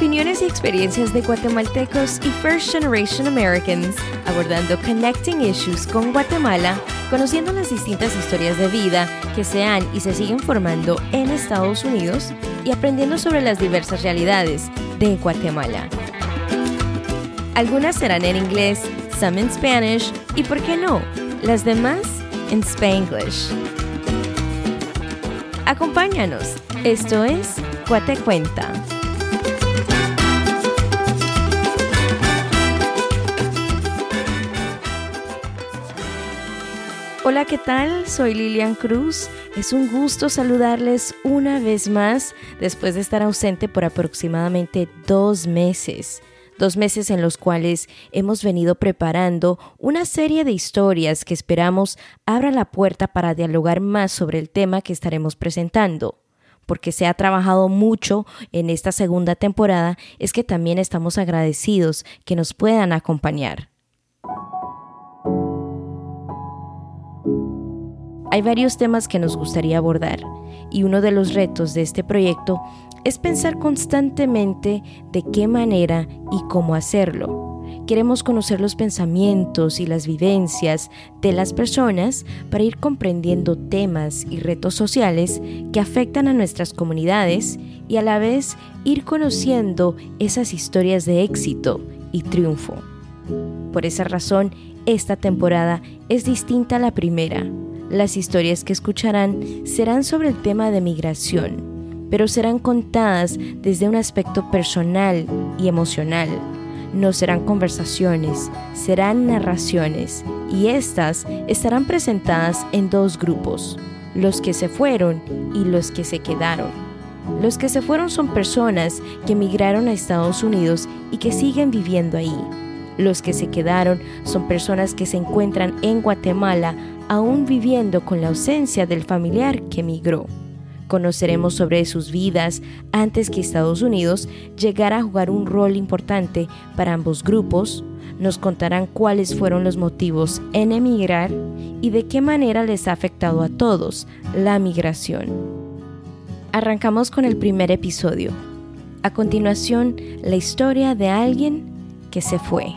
Opiniones y experiencias de guatemaltecos y First Generation Americans, abordando Connecting Issues con Guatemala, conociendo las distintas historias de vida que se han y se siguen formando en Estados Unidos y aprendiendo sobre las diversas realidades de Guatemala. Algunas serán en inglés, some in Spanish y, por qué no, las demás en Spanglish. Acompáñanos, esto es Cuate Cuenta. Hola, ¿qué tal? Soy Lilian Cruz. Es un gusto saludarles una vez más después de estar ausente por aproximadamente dos meses. Dos meses en los cuales hemos venido preparando una serie de historias que esperamos abra la puerta para dialogar más sobre el tema que estaremos presentando porque se ha trabajado mucho en esta segunda temporada, es que también estamos agradecidos que nos puedan acompañar. Hay varios temas que nos gustaría abordar y uno de los retos de este proyecto es pensar constantemente de qué manera y cómo hacerlo. Queremos conocer los pensamientos y las vivencias de las personas para ir comprendiendo temas y retos sociales que afectan a nuestras comunidades y a la vez ir conociendo esas historias de éxito y triunfo. Por esa razón, esta temporada es distinta a la primera las historias que escucharán serán sobre el tema de migración, pero serán contadas desde un aspecto personal y emocional. No serán conversaciones, serán narraciones, y estas estarán presentadas en dos grupos, los que se fueron y los que se quedaron. Los que se fueron son personas que emigraron a Estados Unidos y que siguen viviendo ahí. Los que se quedaron son personas que se encuentran en Guatemala aún viviendo con la ausencia del familiar que emigró. Conoceremos sobre sus vidas antes que Estados Unidos llegara a jugar un rol importante para ambos grupos, nos contarán cuáles fueron los motivos en emigrar y de qué manera les ha afectado a todos la migración. Arrancamos con el primer episodio. A continuación, la historia de alguien que se fue.